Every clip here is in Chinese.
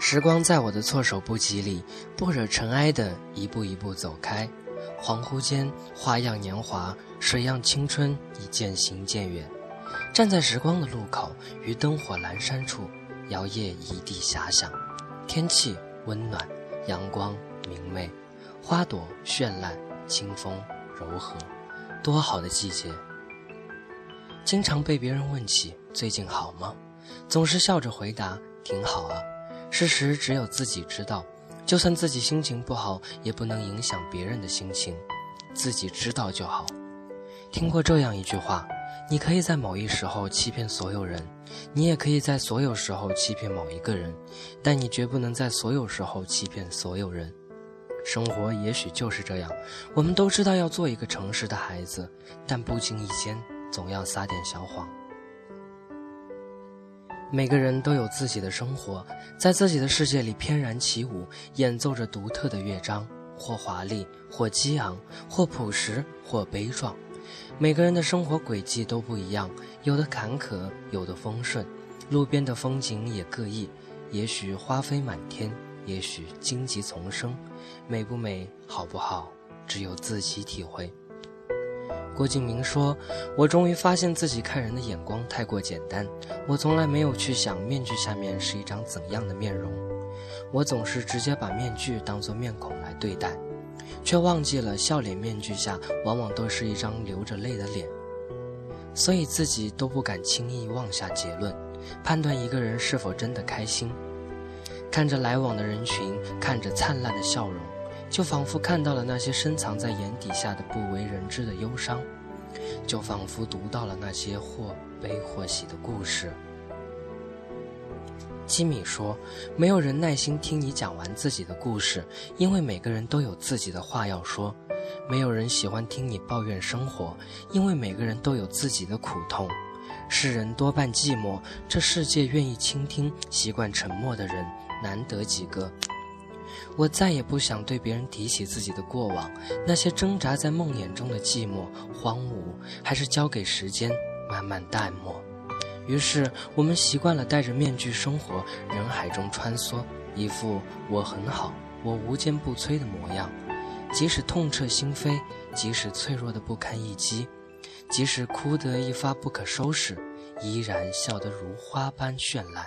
时光在我的措手不及里，不惹尘埃的一步一步走开。恍惚间，花样年华，水样青春已渐行渐远。站在时光的路口，于灯火阑珊处，摇曳一地遐想。天气温暖，阳光明媚，花朵绚烂，清风柔和，多好的季节！经常被别人问起最近好吗？总是笑着回答挺好啊。事实只有自己知道，就算自己心情不好，也不能影响别人的心情，自己知道就好。听过这样一句话：你可以在某一时候欺骗所有人，你也可以在所有时候欺骗某一个人，但你绝不能在所有时候欺骗所有人。生活也许就是这样，我们都知道要做一个诚实的孩子，但不经意间总要撒点小谎。每个人都有自己的生活，在自己的世界里翩然起舞，演奏着独特的乐章，或华丽，或激昂，或朴实，或悲壮。每个人的生活轨迹都不一样，有的坎坷，有的丰顺，路边的风景也各异。也许花飞满天，也许荆棘丛生，美不美，好不好，只有自己体会。郭敬明说：“我终于发现自己看人的眼光太过简单。我从来没有去想面具下面是一张怎样的面容，我总是直接把面具当作面孔来对待，却忘记了笑脸面具下往往都是一张流着泪的脸。所以自己都不敢轻易妄下结论，判断一个人是否真的开心。看着来往的人群，看着灿烂的笑容。”就仿佛看到了那些深藏在眼底下的不为人知的忧伤，就仿佛读到了那些或悲或喜的故事。基米说：“没有人耐心听你讲完自己的故事，因为每个人都有自己的话要说；没有人喜欢听你抱怨生活，因为每个人都有自己的苦痛。世人多半寂寞，这世界愿意倾听、习惯沉默的人难得几个。”我再也不想对别人提起自己的过往，那些挣扎在梦魇中的寂寞、荒芜，还是交给时间慢慢淡漠。于是，我们习惯了戴着面具生活，人海中穿梭，一副我很好，我无坚不摧的模样。即使痛彻心扉，即使脆弱的不堪一击，即使哭得一发不可收拾，依然笑得如花般绚烂。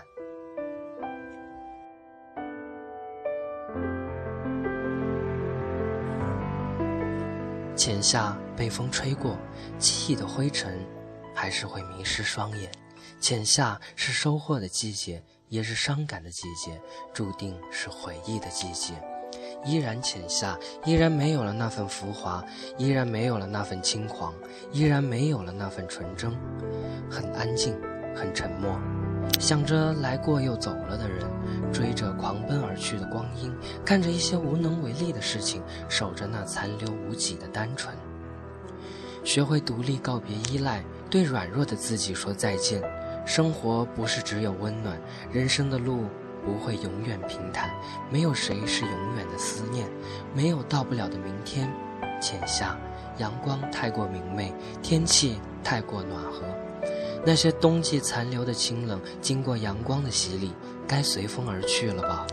浅夏被风吹过，记忆的灰尘还是会迷失双眼。浅夏是收获的季节，也是伤感的季节，注定是回忆的季节。依然浅夏，依然没有了那份浮华，依然没有了那份轻狂，依然没有了那份纯真。很安静，很沉默，想着来过又走了的人。追着狂奔而去的光阴，看着一些无能为力的事情，守着那残留无几的单纯。学会独立，告别依赖，对软弱的自己说再见。生活不是只有温暖，人生的路不会永远平坦。没有谁是永远的思念，没有到不了的明天。浅夏，阳光太过明媚，天气太过暖和。那些冬季残留的清冷，经过阳光的洗礼。该随风而去了吧，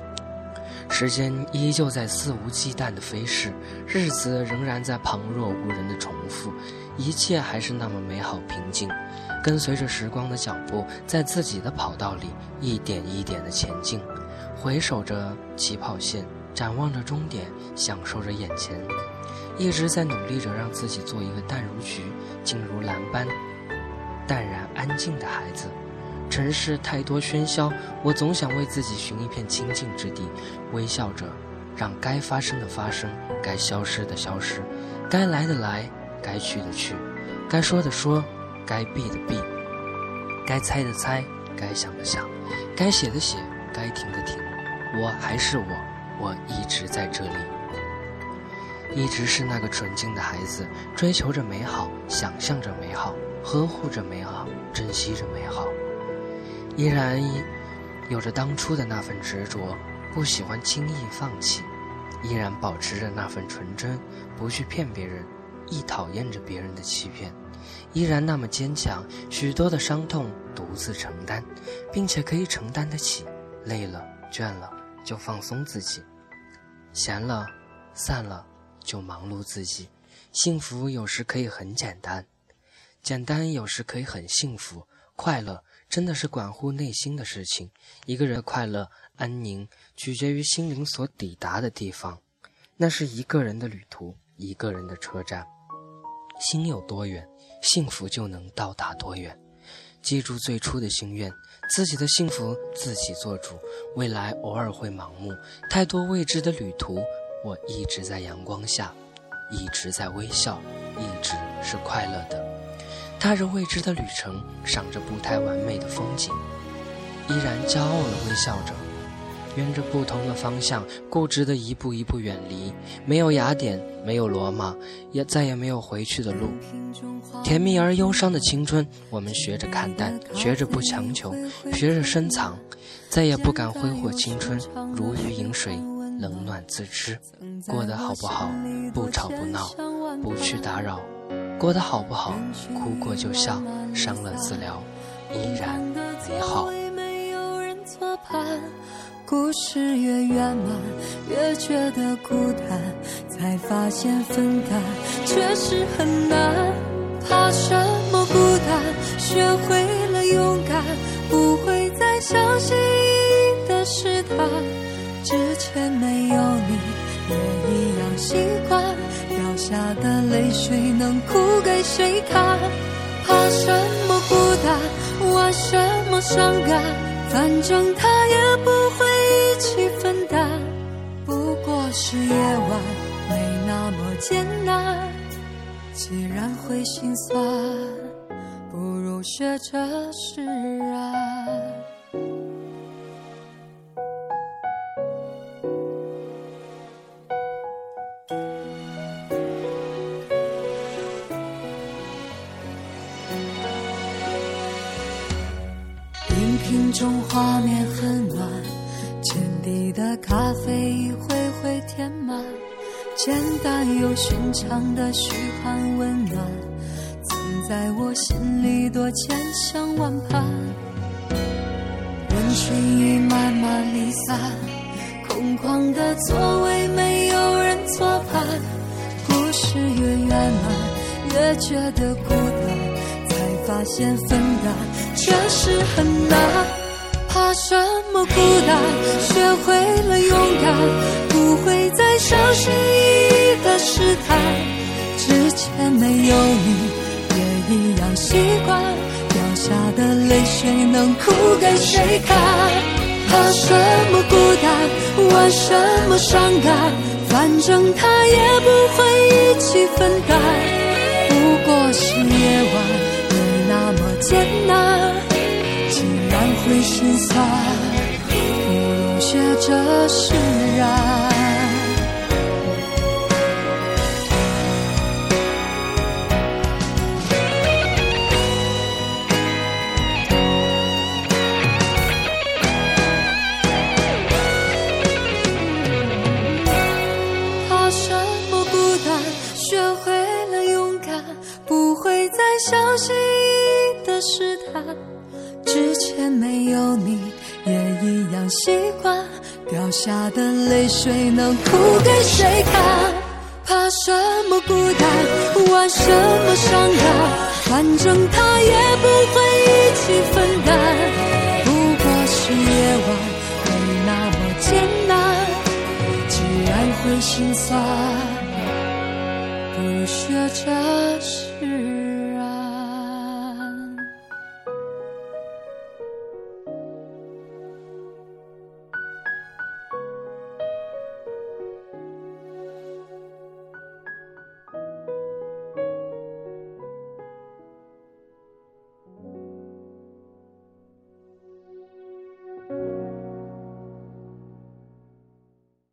时间依旧在肆无忌惮地飞逝，日子仍然在旁若无人的重复，一切还是那么美好平静。跟随着时光的脚步，在自己的跑道里一点一点地前进，回首着起跑线，展望着终点，享受着眼前，一直在努力着让自己做一个淡如菊、静如兰般淡然安静的孩子。城市太多喧嚣，我总想为自己寻一片清静之地，微笑着，让该发生的发生，该消失的消失，该来的来，该去的去，该说的说，该避的避，该猜的猜，该想的想，该写的写，该停的停。我还是我，我一直在这里，一直是那个纯净的孩子，追求着美好，想象着美好，呵护着美好，珍惜着美好。依然有着当初的那份执着，不喜欢轻易放弃；依然保持着那份纯真，不去骗别人，亦讨厌着别人的欺骗；依然那么坚强，许多的伤痛独自承担，并且可以承担得起。累了、倦了，就放松自己；闲了、散了就忙碌自己。幸福有时可以很简单，简单有时可以很幸福。快乐真的是关乎内心的事情。一个人的快乐、安宁，取决于心灵所抵达的地方。那是一个人的旅途，一个人的车站。心有多远，幸福就能到达多远。记住最初的心愿，自己的幸福自己做主。未来偶尔会盲目，太多未知的旅途，我一直在阳光下，一直在微笑，一直是快乐的。踏着未知的旅程，赏着不太完美的风景，依然骄傲地微笑着。沿着不同的方向，固执的一步一步远离。没有雅典，没有罗马，也再也没有回去的路。甜蜜而忧伤的青春，我们学着看淡，学着不强求，学着深藏。再也不敢挥霍青春，如鱼饮水，冷暖自知。过得好不好？不吵不闹，不去打扰。过得好不好？哭过就笑，伤了自疗，依然美好。故事越圆满，越觉得孤单，才发现分担确实很难。怕什么孤单？学会了勇敢，不会再相信的试探。之前没有你，也一样习惯。掉下的泪水能哭给谁看？怕什么孤单？玩什么伤感？反正他也不会一起分担。不过。是夜晚没那么艰难，既然会心酸，不如学着释然。画面很暖，浅底的咖啡一回。会填满简单又寻常的嘘寒问暖，曾在我心里多千想万盼。人群已慢慢离散，空旷的座位没有人坐伴。故事越圆满，越觉得孤单，才发现分担确实很难。怕什么孤单？学会了勇敢，不会再小心翼翼的试探。之前没有你，也一样习惯。掉下的泪水能哭给谁看？怕什么孤单？玩什么伤感？反正他也不会一起分担。不过是夜晚，没那么艰难。会心酸，不如学着释然。习惯。掉下的泪水能哭给谁看？怕什么孤单？玩什么伤感？反正他也不会一起分担。不过是夜晚，没那么艰难。既然会心酸，不如学着